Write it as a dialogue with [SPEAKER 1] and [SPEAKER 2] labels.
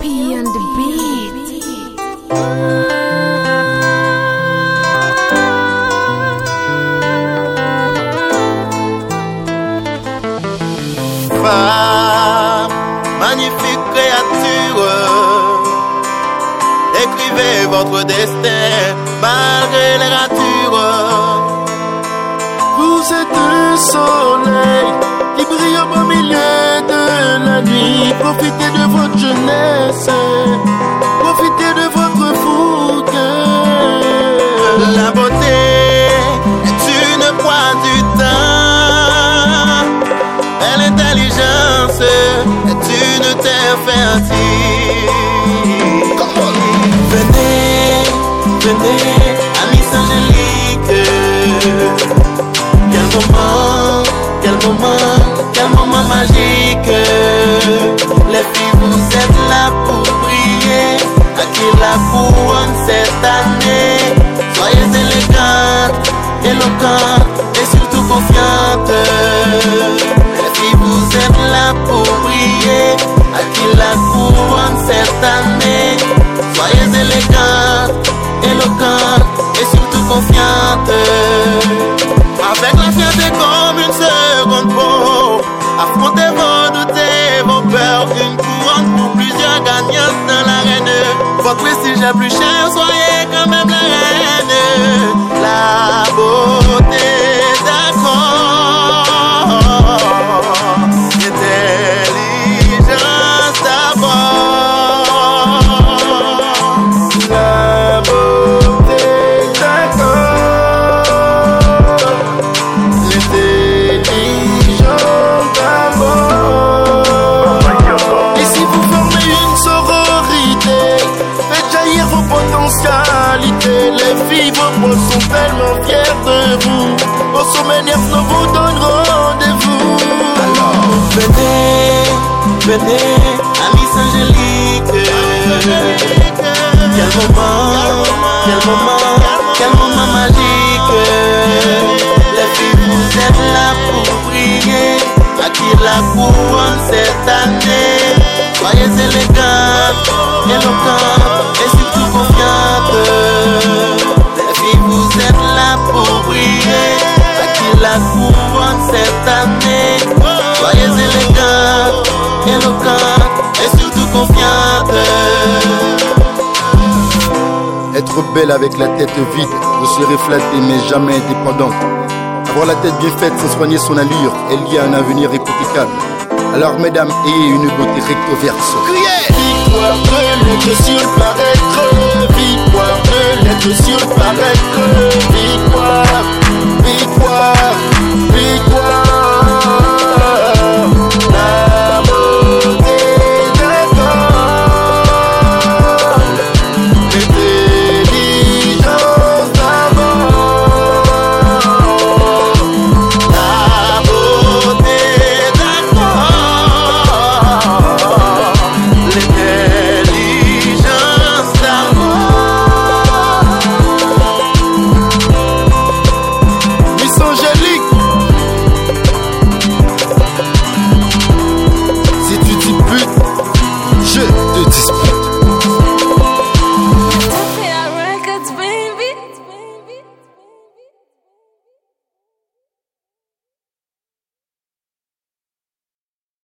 [SPEAKER 1] P
[SPEAKER 2] magnifique créature, écrivez votre destin malgré les ratures.
[SPEAKER 3] Vous êtes un soleil qui brille au milieu. Profitez de votre jeunesse, profitez de votre fougue.
[SPEAKER 2] La beauté est une proie du temps, l'intelligence est une terre fertile. Et surtout confiantes. Les filles, vous êtes là pour briller. À qui la couronne cette année. Soyez élégantes, éloquentes et surtout confiantes. Avec la fierté comme une seconde peau Affrontez vos doutes et vos peurs Une couronne pour plusieurs gagnantes dans l'arène Votre prestige est plus cher, soyez quand même la reine
[SPEAKER 3] tellement fiers de vous. Vos souvenirs ne vous donnent rendez-vous.
[SPEAKER 2] Venez, venez, Miss Angélique. Quel moment, quel moment, quel moment magique. Les filles, vous êtes là pour briller. À qui la couronne cette année. Soyez élégantes, éloquentes et surtout confiantes. Soyez éloquentes et surtout confiantes.
[SPEAKER 3] Être belle avec la tête vide, vous serez flatté mais jamais indépendant. Avoir la tête bien faite sans soigner son allure, elle y a un avenir hypothécable. Alors mesdames, ayez une beauté recto verso. Victoire de l'être sur paraître, victoire de l'être sur